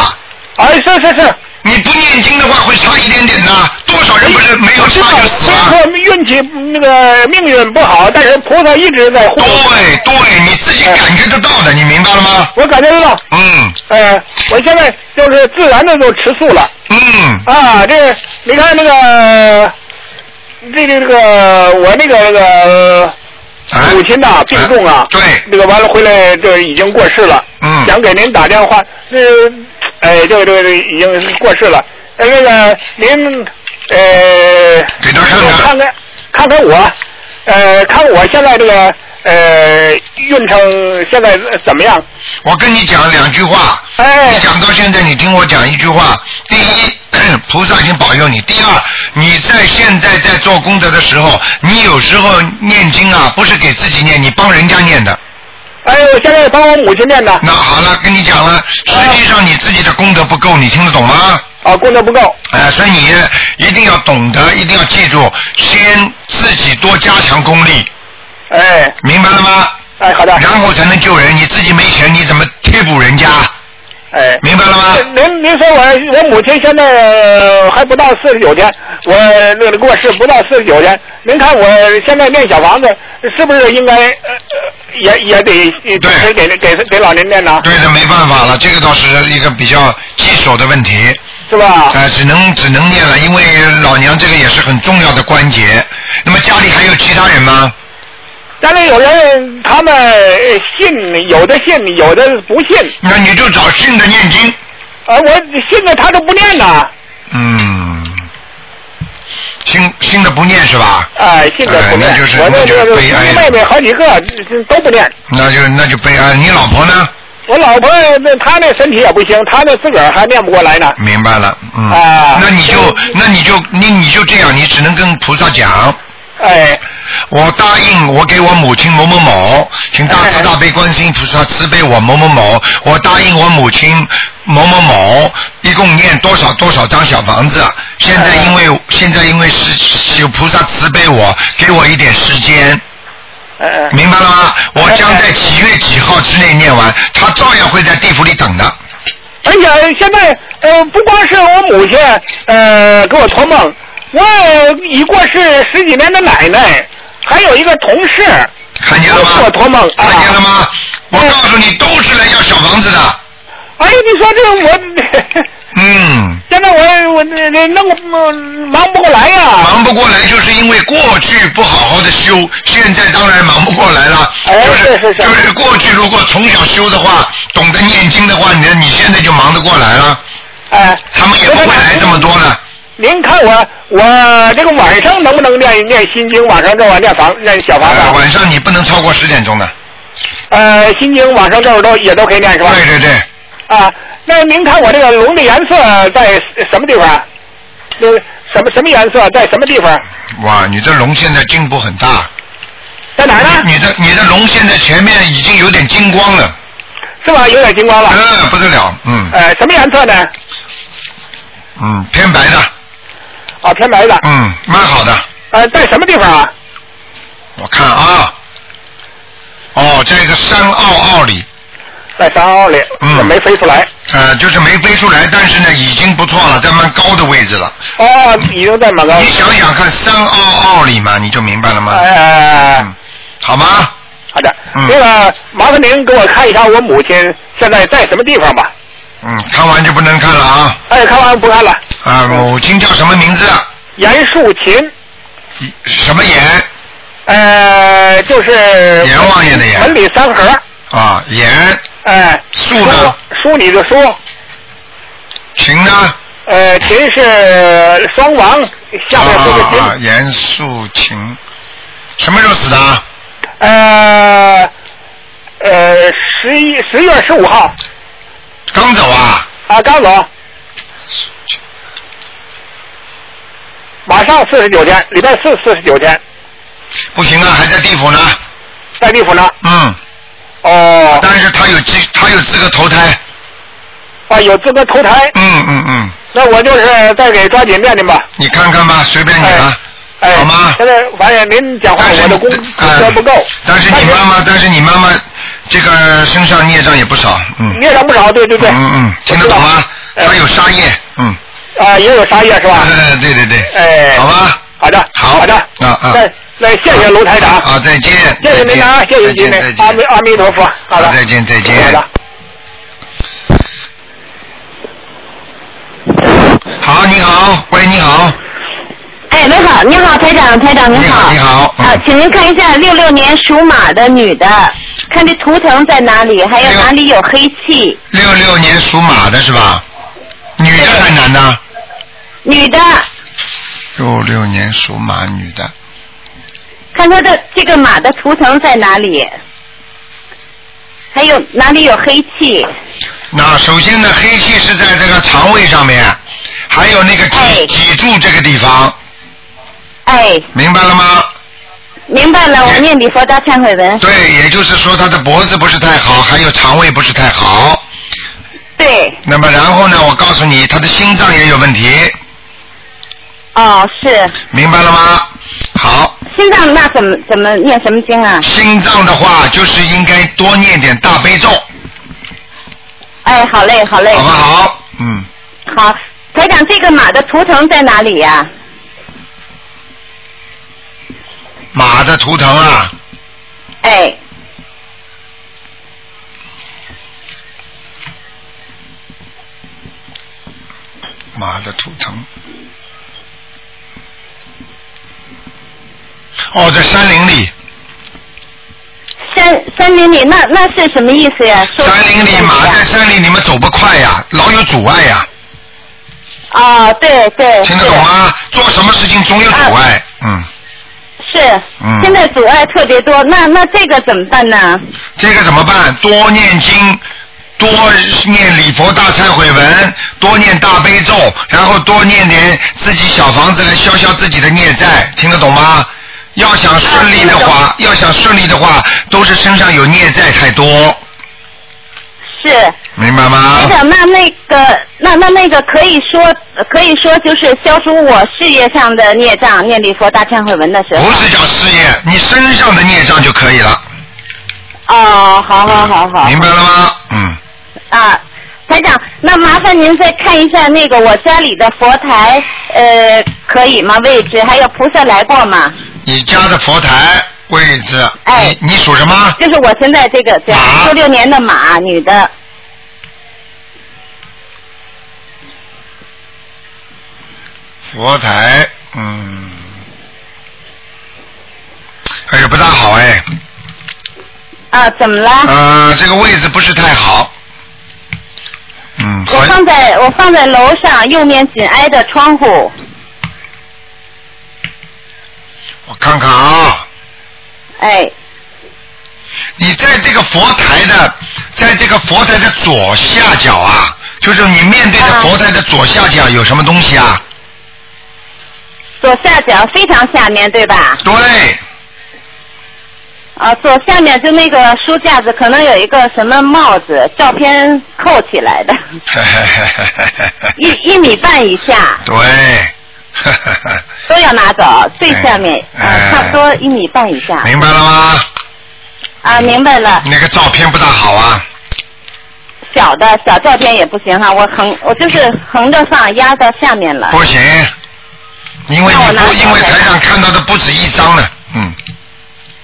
哎，是是是。你不念经的话，会差一点点的。多少人不是没有差就死了？虽说运气那个命运不好，但是菩萨一直在护。对对，你自己感觉得到的，你明白了吗？我感觉得到。嗯。呃，我现在就是自然的就吃素了。嗯。啊，这你看那个，这个这个我那个那个母亲呐病重啊，对，那个完了回来就已经过世了。嗯。想给您打电话，那哎，这个这个这个已经过世了。呃，那个您呃，给他看看，看看看看我，呃，看我现在这个呃运程现在怎么样？我跟你讲两句话。哎。你讲到现在，你听我讲一句话。第一，菩萨已经保佑你；第二，你在现在在做功德的时候，你有时候念经啊，不是给自己念，你帮人家念的。哎，我现在帮我母亲念的。那好了，跟你讲了，实际上你自己的功德不够，你听得懂吗？啊，功德不够。哎，所以你一定要懂得，一定要记住，先自己多加强功力。哎。明白了吗？哎，好的。然后才能救人，你自己没钱，你怎么贴补人家？哎，明白了吗？您您说我我母亲现在还不到四十九天，我那个过世不到四十九天，您看我现在念小房子，是不是应该呃也也得对给给给老人念呢？对的，没办法了，这个倒是一个比较棘手的问题。是吧？哎、只能只能念了，因为老娘这个也是很重要的关节。那么家里还有其他人吗？家里有人他们信，有的信，有的不信。那你就找信的念经。啊，我信的他都不念呐。嗯，信信的不念是吧？哎，信的不念。哎那就是我那就是这悲哀妹妹好几个这这都不念。那就那就悲哀。你老婆呢？我老婆那她那身体也不行，她那自个儿还念不过来呢。明白了，嗯。啊那你就那你就你你就这样，你只能跟菩萨讲。哎，我答应我给我母亲某某某，请大慈大悲观世音菩萨慈悲我某某某，我答应我母亲某某某，一共念多少多少张小房子。现在因为现在因为是是有菩萨慈悲我，给我一点时间，嗯明白了吗？我将在几月几号之内念完，他照样会在地府里等的。而且现在呃，不光是我母亲呃给我托梦，我已过世十几年的奶奶，还有一个同事看见了吗？给我托梦啊。看见了吗？我告诉你，都是来要小房子的。哎，你说这我，嗯。现在我我那那弄忙不过来呀。忙不过来，就是因为过去不好好的修，现在当然忙不过来了。哎就是是是就是过去如果从小修的话，懂得念经的话，你你现在就忙得过来了。哎。他们也不会来这么多的。您看我我这个晚上能不能念念心经？晚上这我，念房念小房子。呃，晚上你不能超过十点钟的。呃，心经晚上这儿都也都可以念是吧？对对对。啊，那您看我这个龙的颜色在什么地方？就是什么什么颜色在什么地方？哇，你这龙现在进步很大。在哪儿呢？你的你的龙现在前面已经有点金光了。是吧？有点金光了。嗯，不得了，嗯呃，什么颜色呢？嗯，偏白的，啊，偏白的。嗯，蛮好的。呃，在什么地方啊？我看啊，哦，在一个山坳坳里，在山坳里，嗯没飞出来。呃，就是没飞出来，但是呢，已经不错了，在蛮高的位置了。哦，已经在蛮高。你想想看，山坳坳里嘛，你就明白了吗？哎哎哎，好吗？好的。嗯那个，麻烦您给我看一下我母亲现在在什么地方吧。嗯，看完就不能看了啊。哎，看完不看了。啊，母亲叫什么名字？严树琴。什么严？呃，就是。阎王爷的阎门里三合。啊，严。哎。树呢？书里的书。琴呢？呃，琴是双王，下面是个琴。啊啊，严肃琴，什么时候死的啊？呃呃，十一十月十五号刚走啊？啊，刚走。马上四十九天，礼拜四四十九天，不行啊，还在地府呢。在地府呢。嗯。哦。但是他有资，他有资格投胎。啊，有资格投胎。嗯嗯嗯，那我就是再给抓紧念念吧。你看看吧，随便你了。哎，好吗？现在发现您讲话我的功功德不够。但是你妈妈，但是你妈妈这个身上孽障也不少，嗯。孽障不少，对对对。嗯嗯，听得懂吗？他有杀业，嗯。啊，也有杀业是吧？嗯，对对对。哎。好吧。好的。好。好的。啊啊。那那谢谢卢台长。啊，再见。谢谢您啊，谢谢您，阿弥阿弥陀佛。好的。再见再见。好的。好，你好，喂，你好。哎，你好，你好，台长，台长您好。你好。啊，请您看一下六六年属马的女的，看这图腾在哪里，还有哪里有黑气？六六年属马的是吧？女的还是男的？女的，六六年属马女的，看她的这个马的图腾在哪里？还有哪里有黑气？那首先呢，黑气是在这个肠胃上面，还有那个脊脊柱这个地方，哎，明白了吗？明白了，我念礼佛大忏悔文。对，也就是说他的脖子不是太好，还有肠胃不是太好。对。那么然后呢，我告诉你，他的心脏也有问题，哦，是。明白了吗？好。心脏那怎么怎么念什么经啊？心脏的话，就是应该多念点大悲咒，哎，好嘞，好嘞。好不好？嗯，好，台长，这个马的图腾在哪里呀、马的图腾啊，哎，马的图腾。哦，在山林里，山山林里，那那是什么意思呀？说山林里马在山林你们走不快呀，老有阻碍呀，啊，对对。听得懂吗？做什么事情总有阻碍，嗯，是。嗯现在阻碍特别多，那那这个怎么办呢？这个怎么办？多念经，多念礼佛大忏悔文，多念大悲咒，然后多念点自己小房子来消消自己的孽债，听得懂吗？要想顺利的话，要想顺利的话，都是身上有孽债太多，是。明白吗台？长，那那个，那那那个可以说，可以说就是消除我事业上的孽障，念礼佛大忏悔文的时候。不是讲事业，你身上的孽障就可以了，哦，好好好好。明白了吗？嗯，啊，台长，那麻烦您再看一下那个我家里的佛台，呃，可以吗？位置还有菩萨来过吗？你家的佛台位置，哎你你属什么？就是我现在这个家，六六年的马，女的。佛台，嗯，哎呀，不大好哎，啊，怎么了？呃，这个位置不是太好，嗯，我放在我放在楼上，右面紧挨着窗户。我看看啊，哎，你在这个佛台的，在这个佛台的左下角啊，就是你面对的佛台的左下角有什么东西啊？左下角非常下面对吧？对。啊，左下面就那个书架子，可能有一个什么帽子，照片扣起来的，一一米半以下对，都要拿走，最下面啊、哎差不多一米半以下。明白了吗？啊，明白了。那个照片不大好啊，小的小照片也不行哈，我横我就是横着放，压到下面了。不行，因为你不，因为台台上看到的不止一张了，嗯，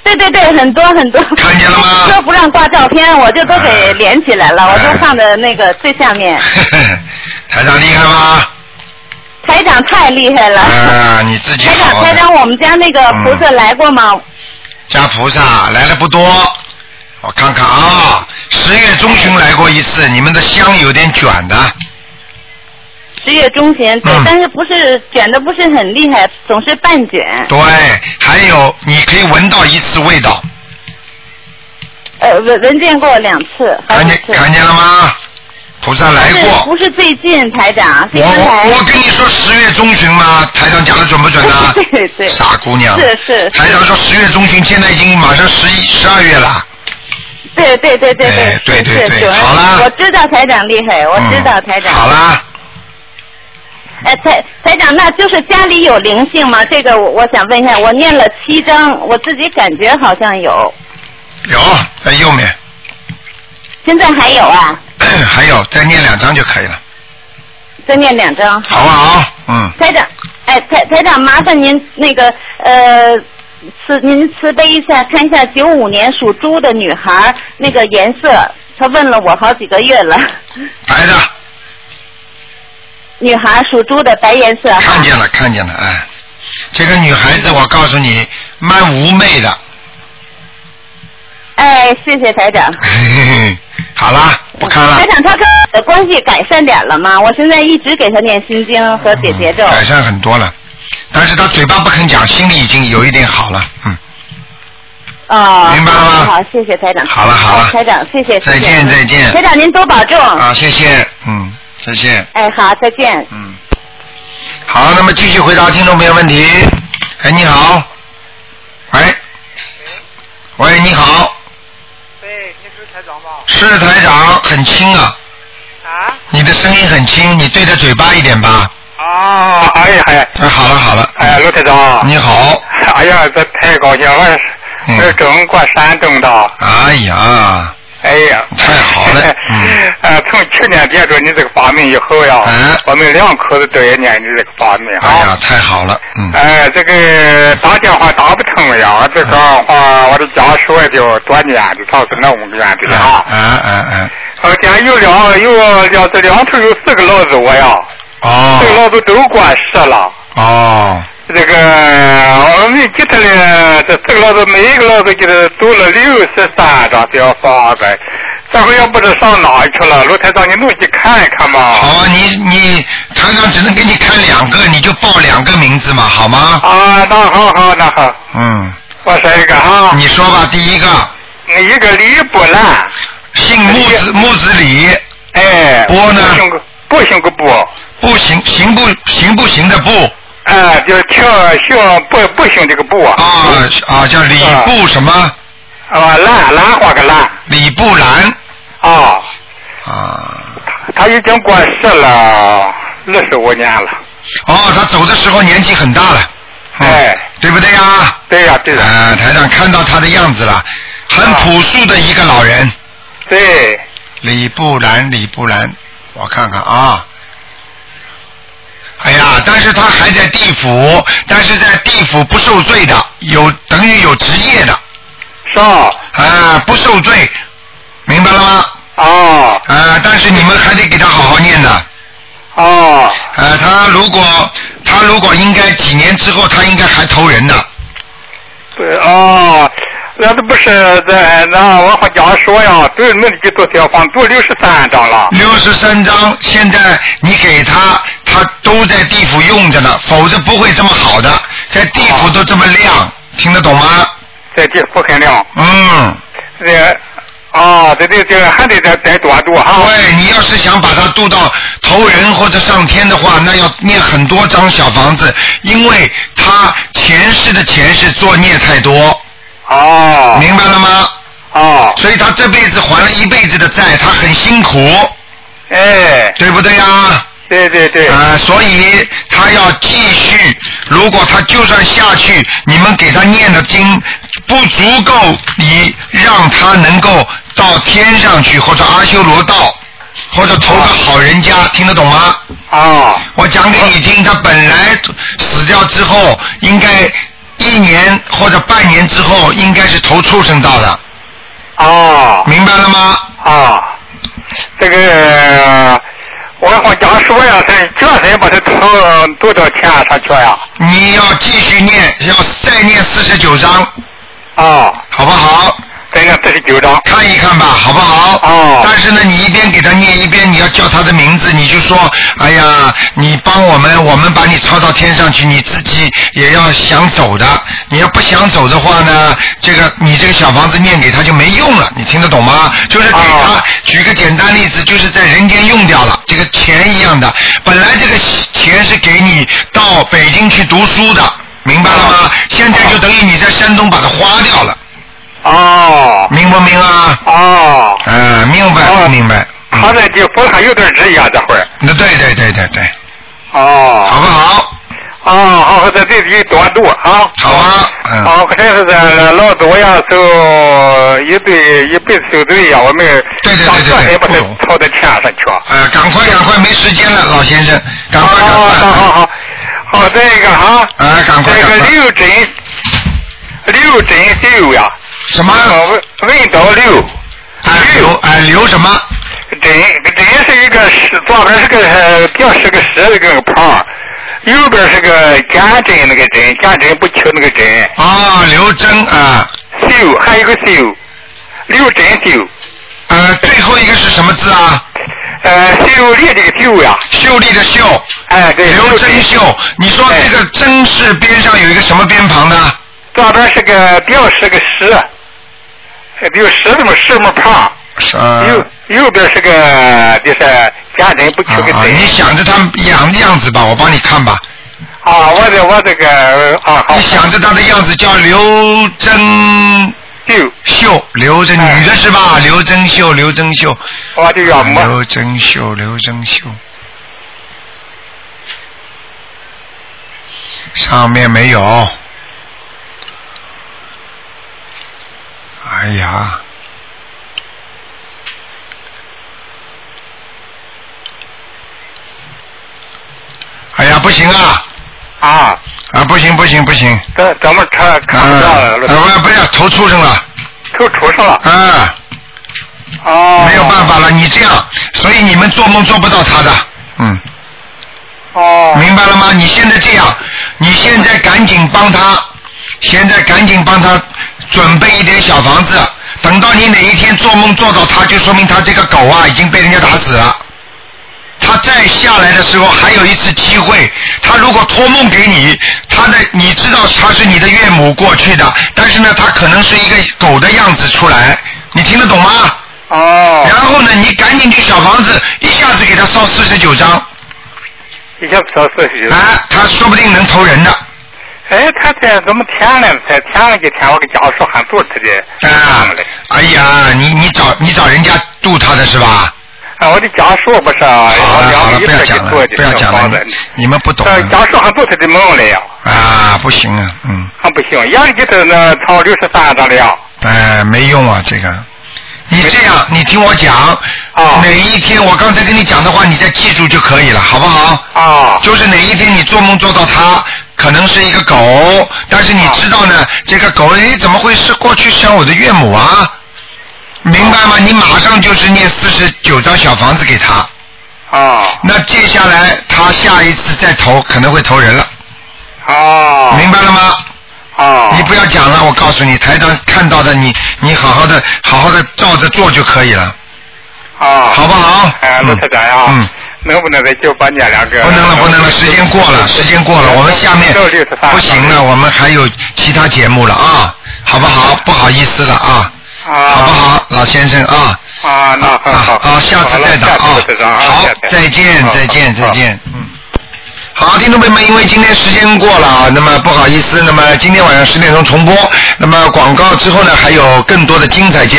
对对对，很多很多。看见了吗？说不让挂照片，我就都给连起来了，我就放在那个最下面。台长厉害吗？台长太厉害了。啊，你自己台长，台长，我们家那个菩萨来过吗？家菩萨来的不多，我看看啊，十月中旬来过一次，你们的香有点卷的，十月中旬，对，嗯但是不是卷的不是很厉害，总是半卷。对，还有你可以闻到一次味道，呃，闻闻见过两次，好看。见看见了吗？菩萨来过，不是最近，台长，我。我我跟你说十月中旬吗，台长讲的准不准呢？对对。傻姑娘。是是。台长说十月中旬，现在已经马上十一、十二月了。对对对对对对对对好啦我知道台长厉害，我知道台长。好啦，哎，台台长，那就是家里有灵性吗？这个我我想问一下，我念了七章，我自己感觉好像有，有在右面，现在还有啊？还有再念两张就可以了，再念两张。好不好？嗯，台长，哎，台台长，麻烦您那个呃，慈您慈悲一下，看一下九五年属猪的女孩那个颜色，她问了我好几个月了。白的，女孩属猪的白颜色。看见了看见了，哎，这个女孩子我告诉你，蛮妩媚的，哎，谢谢台长。好啦，不看了台，长，他跟我的关系改善点了吗？我现在一直给他念心经和解结咒。改善很多了，但是他嘴巴不肯讲，心里已经有一点好了，嗯，哦，明白了吗好，谢谢台长。好了好了台长，谢谢。再见再见台长您多保重。啊，谢谢，嗯，再见。哎，好，再见。嗯。好，那么继续回答听众朋友问题。哎，你好。喂。喂，你好。喂，你是台长吗？是台长，很轻啊。啊？你的声音很轻，你对着嘴巴一点吧。啊，哎呀哎，哎，好了好了。哎，罗台长。你好。哎呀，这太高兴了，我是嗯我是正过山东的。哎呀。哎呀，太好了。嗯。啊，从去年接触你这个法门以后呀，我们两口子都也念你这个法门哎呀，太好了，嗯。哎，这个打电话打不通呀，这个话我的家属也就多念的，他是那么远的啊。啊啊啊！我家有两有两这两头有四个老子我呀，哦这个老子都过世了。哦。这个我们给他的这四个老子每一个老子给他读了六十三张小房子，这回要不知上哪去了。罗台长，你弄去看一看嘛？好啊，你你台长只能给你看两个，你就报两个名字嘛，好吗？啊，那好好那好，嗯。我说一个哈。你说吧，第一个。一个李波兰。姓木子木子李。哎。波呢？不行个不行个不。不行行不行不行的不。哎，就是姓姓不不行这个不啊。啊啊，叫李布什么？啊，兰兰花个兰。李布兰。啊。啊。他已经过世了二十五年了。哦，他走的时候年纪很大了。哎。对不对呀？对呀，对呀。啊，台上看到他的样子了，很朴素的一个老人。对。李布兰，李布兰，我看看啊。哎呀，但是他还在地府，但是在地府不受罪的，有等于有职业的。是啊。啊，不受罪，明白了吗？哦。啊，但是你们还得给他好好念的。哦。呃，他如果他如果应该几年之后，他应该还投人的。对哦，那都不是在那我和家说呀，对那几座小房都六十三张了。六十三张，现在你给他，他都在地府用着呢，否则不会这么好的，在地府都这么亮，听得懂吗？在地府很亮。嗯。这啊，这这这还得再再多读哈。对你要是想把他渡到投人或者上天的话，那要念很多张小房子，因为他前世的前世作孽太多。哦。明白了吗？哦。所以他这辈子还了一辈子的债，他很辛苦。哎。对不对呀？对对对。啊、所以他要继续。如果他就算下去，你们给他念的经不足够，你让他能够到天上去，或者阿修罗道，或者投个好人家，听得懂吗？哦。我讲给你听，他本来死掉之后，应该一年或者半年之后，应该是投畜生道的。哦。明白了吗？啊。这个我好家说呀，这这人把他投多少钱上去呀？你要继续念，要再念四十九章。啊。好不好？再念四十九张。看一看吧，好不好？哦。但是呢，你一边给他念，一边你要叫他的名字，你就说，哎呀，你帮我们，我们把你抄到天上去，你自己也要想走的。你要不想走的话呢，这个你这个小房子念给他就没用了，你听得懂吗？就是给他、举个简单例子，就是在人间用掉了，这个钱一样的，本来这个钱是给你到北京去读书的，明白了吗？现在就等于你在山东把它花掉了。哦。明不明啊？哦。嗯，明白不明白？他在地方还有点日夜这会儿。那对对对对对。哦。好不好？哦，好，在这里多读啊。好啊。嗯。好，可是在老子我要受一对一辈子受罪呀，我们对对对对对，不能跑到天上去。呃，赶快赶快，没时间了，老先生，赶快赶快。好好好，好，再一个哈。啊，赶快这个赶快。刘真，刘真秀呀。什么？文文刀刘。啊刘俺刘什么？真真是一个石，左边是个呃表是个石那个旁，右边是个减针那个针，减针不求那个针。啊，刘真啊。秀还有个秀，刘真秀。呃，最后一个是什么字啊？呃，秀丽这个秀呀。秀丽的秀。哎，对。刘真秀，你说这个真是边上有一个什么边旁呢？左边是个表是个石，有石字么石么胖。是啊。右右边是个就是家人不求个啊，针。你想着他养的样子吧，我帮你看吧。啊，我这我这个啊好。你想着他的样子叫刘真秀，秀，刘真女的是吧？刘真秀，刘真秀。我就要么。刘真秀，刘真秀。上面没有。哎呀。哎呀，不行啊！啊啊，不行不行不行！怎怎么看看不到了？怎么不要头出生了？头出生了。啊。哦。没有办法了，你这样，所以你们做梦做不到他的，嗯。哦。明白了吗？你现在这样，你现在赶紧帮他，现在赶紧帮他准备一点小房子，等到你哪一天做梦做到他，就说明他这个狗啊已经被人家打死了。他再下来的时候还有一次机会，他如果托梦给你，他的你知道他是你的岳母过去的，但是呢，他可能是一个狗的样子出来，你听得懂吗？哦。然后呢，你赶紧去小房子，一下子给他烧四十九张。以前不知道是啊，他说不定能投人的。哎，他这怎么填了？才填了几天，我给家属喊住他的。啊，哎呀，你你找你找人家渡他的是吧？啊，我的家属不是啊，好了好了，两不要讲了不要讲了你们不懂呃家属还做他的梦了呀，啊，不行啊，嗯，还不行，眼里给他呢抄六十三张了。哎，没用啊，这个。你这样，你听我讲，啊哪一天我刚才跟你讲的话，你再记住就可以了，好不好？啊。就是哪一天你做梦做到它，可能是一个狗，但是你知道呢，这个狗哎怎么会是过去像我的岳母啊？明白吗？你马上就是念四十九张小房子给他。啊。那接下来他下一次再投可能会投人了。啊。明白了吗？啊。你不要讲了，我告诉你，台长看到的你，你好好的、好好的照着做就可以了。啊。好不好？哎，陆台长呀。嗯。能不能再就把念两个？不能了，不能了，时间过了，时间过了，我们下面不行了，我们还有其他节目了啊，好不好？不好意思了啊，好不好，老先生啊？啊，那好好。啊，下次再打啊。好，再见，再见，再见。嗯。好，听众朋友们，因为今天时间过了啊，那么不好意思，那么今天晚上十点钟重播，那么广告之后呢，还有更多的精彩节。